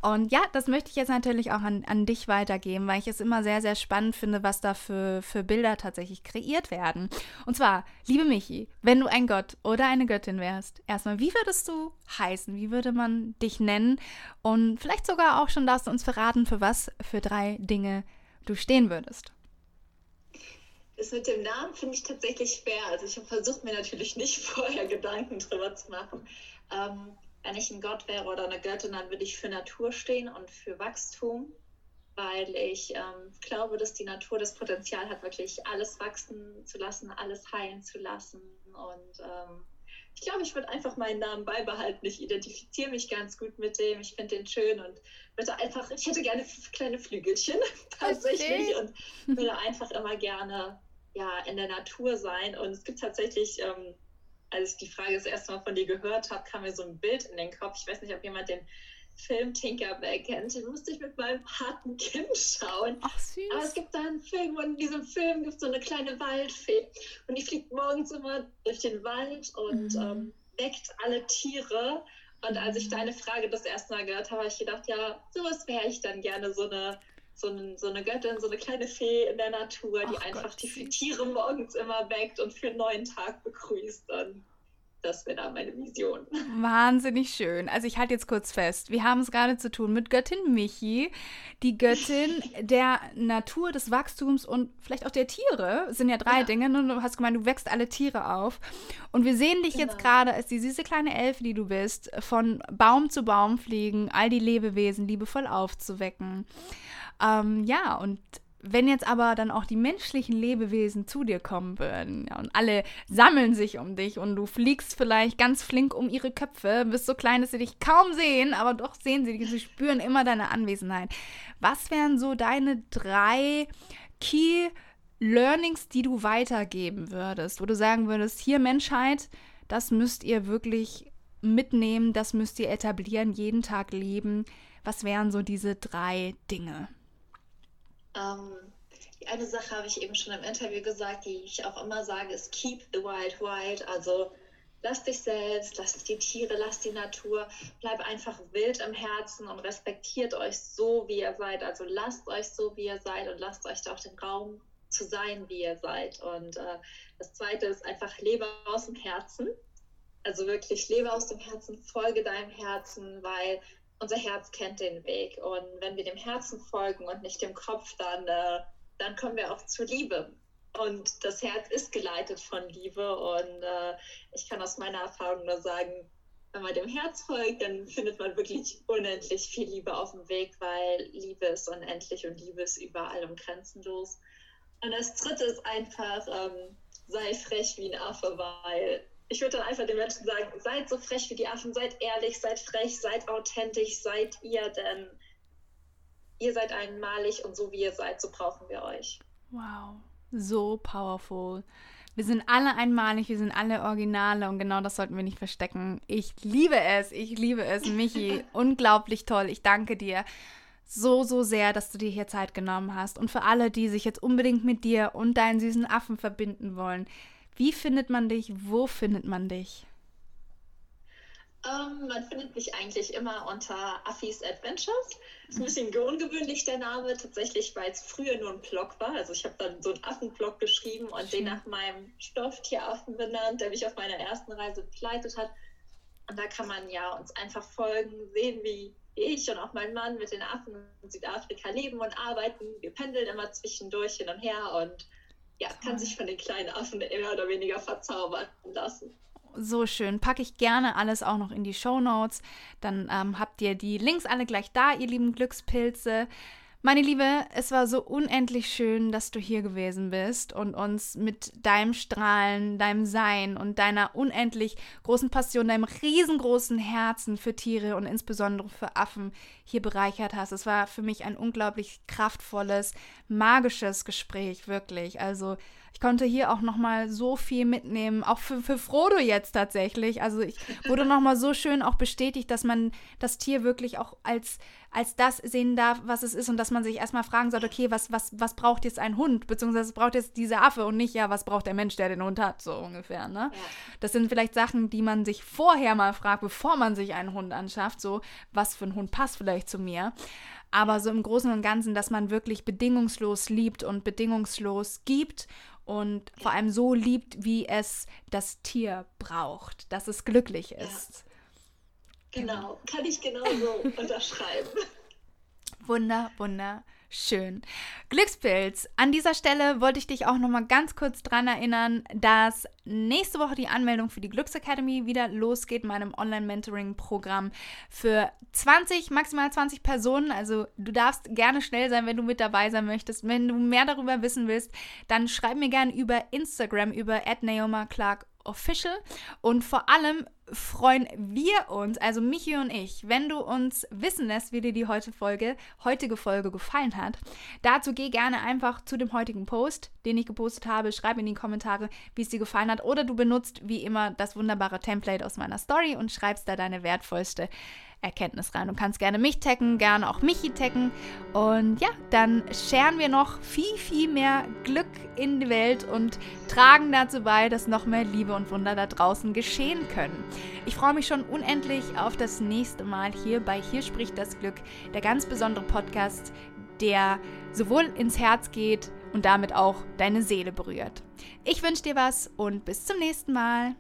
Und ja, das möchte ich jetzt natürlich auch an, an dich weitergeben, weil ich es immer sehr, sehr spannend finde, was da für, für Bilder tatsächlich kreiert werden. Und zwar, liebe Michi, wenn du ein Gott oder eine Göttin wärst, erstmal, wie würdest du heißen? Wie würde man dich nennen? Und vielleicht sogar auch schon darfst du uns verraten, für was für drei Dinge du stehen würdest. Das mit dem Namen finde ich tatsächlich schwer. Also ich habe versucht, mir natürlich nicht [laughs] vorher Gedanken drüber zu machen. Ähm, wenn ich ein Gott wäre oder eine Göttin, dann würde ich für Natur stehen und für Wachstum, weil ich ähm, glaube, dass die Natur das Potenzial hat, wirklich alles wachsen zu lassen, alles heilen zu lassen. Und ähm, ich glaube, ich würde einfach meinen Namen beibehalten. Ich identifiziere mich ganz gut mit dem. Ich finde den schön und würde einfach, ich hätte gerne kleine Flügelchen [laughs] tatsächlich und würde einfach immer gerne ja, in der Natur sein. Und es gibt tatsächlich ähm, als ich die Frage das erste Mal von dir gehört habe, kam mir so ein Bild in den Kopf. Ich weiß nicht, ob jemand den Film Tinkerbell kennt. Den musste ich mit meinem harten Kind schauen. Ach, süß. Aber es gibt da einen Film und in diesem Film gibt es so eine kleine Waldfee. Und die fliegt morgens immer durch den Wald und mhm. ähm, weckt alle Tiere. Und als ich mhm. deine Frage das erste Mal gehört habe, habe ich gedacht, ja, sowas wäre ich dann gerne, so eine so, ein, so, eine Göttin, so eine kleine Fee in der Natur, die Ach einfach Gott, die Tiere morgens immer weckt und für einen neuen Tag begrüßt. Und das wäre da meine Vision. Wahnsinnig schön. Also ich halte jetzt kurz fest. Wir haben es gerade zu tun mit Göttin Michi, die Göttin [laughs] der Natur, des Wachstums und vielleicht auch der Tiere. Das sind ja drei ja. Dinge. Und ne? du hast gemeint, du wächst alle Tiere auf. Und wir sehen dich genau. jetzt gerade als die süße kleine Elfe, die du bist, von Baum zu Baum fliegen, all die Lebewesen liebevoll aufzuwecken. Ähm, ja, und wenn jetzt aber dann auch die menschlichen Lebewesen zu dir kommen würden ja, und alle sammeln sich um dich und du fliegst vielleicht ganz flink um ihre Köpfe, bist so klein, dass sie dich kaum sehen, aber doch sehen sie dich, sie spüren immer deine Anwesenheit. Was wären so deine drei Key Learnings, die du weitergeben würdest, wo du sagen würdest, hier Menschheit, das müsst ihr wirklich mitnehmen, das müsst ihr etablieren, jeden Tag leben. Was wären so diese drei Dinge? Ähm, die eine Sache habe ich eben schon im Interview gesagt, die ich auch immer sage, ist keep the wild wild. Also lass dich selbst, lass die Tiere, lass die Natur, bleib einfach wild im Herzen und respektiert euch so, wie ihr seid. Also lasst euch so, wie ihr seid und lasst euch da auch den Raum zu sein, wie ihr seid. Und äh, das zweite ist einfach lebe aus dem Herzen. Also wirklich lebe aus dem Herzen, folge deinem Herzen, weil unser Herz kennt den Weg. Und wenn wir dem Herzen folgen und nicht dem Kopf, dann, äh, dann kommen wir auch zur Liebe. Und das Herz ist geleitet von Liebe. Und äh, ich kann aus meiner Erfahrung nur sagen, wenn man dem Herz folgt, dann findet man wirklich unendlich viel Liebe auf dem Weg, weil Liebe ist unendlich und Liebe ist überall und grenzenlos. Und das Dritte ist einfach, ähm, sei frech wie ein Affe, weil ich würde dann einfach den Menschen sagen, seid so frech wie die Affen, seid ehrlich, seid frech, seid authentisch, seid ihr, denn ihr seid einmalig und so wie ihr seid, so brauchen wir euch. Wow, so powerful. Wir sind alle einmalig, wir sind alle Originale und genau das sollten wir nicht verstecken. Ich liebe es, ich liebe es, Michi. [laughs] unglaublich toll. Ich danke dir so, so sehr, dass du dir hier Zeit genommen hast. Und für alle, die sich jetzt unbedingt mit dir und deinen süßen Affen verbinden wollen, wie findet man dich? Wo findet man dich? Ähm, man findet mich eigentlich immer unter Affis Adventures. Ist ein bisschen ungewöhnlich der Name, tatsächlich, weil es früher nur ein Blog war. Also ich habe dann so einen Affenblog geschrieben und Schön. den nach meinem Stofftieraffen benannt, der mich auf meiner ersten Reise begleitet hat. Und da kann man ja uns einfach folgen, sehen, wie ich und auch mein Mann mit den Affen in Südafrika leben und arbeiten. Wir pendeln immer zwischendurch hin und her und ja, kann sich von den kleinen Affen mehr oder weniger verzaubern lassen. So schön. Packe ich gerne alles auch noch in die Show Notes. Dann ähm, habt ihr die Links alle gleich da, ihr lieben Glückspilze. Meine Liebe, es war so unendlich schön, dass du hier gewesen bist und uns mit deinem Strahlen, deinem Sein und deiner unendlich großen Passion, deinem riesengroßen Herzen für Tiere und insbesondere für Affen hier bereichert hast. Es war für mich ein unglaublich kraftvolles, magisches Gespräch, wirklich. Also Ich konnte hier auch nochmal so viel mitnehmen, auch für, für Frodo jetzt tatsächlich. Also ich [laughs] wurde nochmal so schön auch bestätigt, dass man das Tier wirklich auch als, als das sehen darf, was es ist und dass man sich erstmal fragen sollte, okay, was, was, was braucht jetzt ein Hund, beziehungsweise was braucht jetzt dieser Affe und nicht, ja, was braucht der Mensch, der den Hund hat, so ungefähr, ne? Ja. Das sind vielleicht Sachen, die man sich vorher mal fragt, bevor man sich einen Hund anschafft, so, was für ein Hund passt vielleicht zu mir aber so im Großen und Ganzen, dass man wirklich bedingungslos liebt und bedingungslos gibt und vor allem so liebt, wie es das Tier braucht, dass es glücklich ist. Ja. Genau, kann ich genauso [laughs] unterschreiben. Wunder, wunder, Schön. Glückspilz. An dieser Stelle wollte ich dich auch noch mal ganz kurz daran erinnern, dass nächste Woche die Anmeldung für die Glücksacademy wieder losgeht, meinem Online-Mentoring-Programm für 20, maximal 20 Personen. Also du darfst gerne schnell sein, wenn du mit dabei sein möchtest. Wenn du mehr darüber wissen willst, dann schreib mir gerne über Instagram, über Clark Official. Und vor allem freuen wir uns, also Michi und ich, wenn du uns wissen lässt, wie dir die heutige Folge, heutige Folge gefallen hat. Dazu geh gerne einfach zu dem heutigen Post, den ich gepostet habe. Schreib in die Kommentare, wie es dir gefallen hat. Oder du benutzt wie immer das wunderbare Template aus meiner Story und schreibst da deine wertvollste Erkenntnis rein. Du kannst gerne mich taggen, gerne auch Michi taggen. Und ja, dann scheren wir noch viel, viel mehr Glück in die Welt und tragen dazu bei, dass noch mehr Liebe und Wunder da draußen geschehen können. Ich freue mich schon unendlich auf das nächste Mal hier bei Hier spricht das Glück, der ganz besondere Podcast, der sowohl ins Herz geht und damit auch deine Seele berührt. Ich wünsche dir was und bis zum nächsten Mal.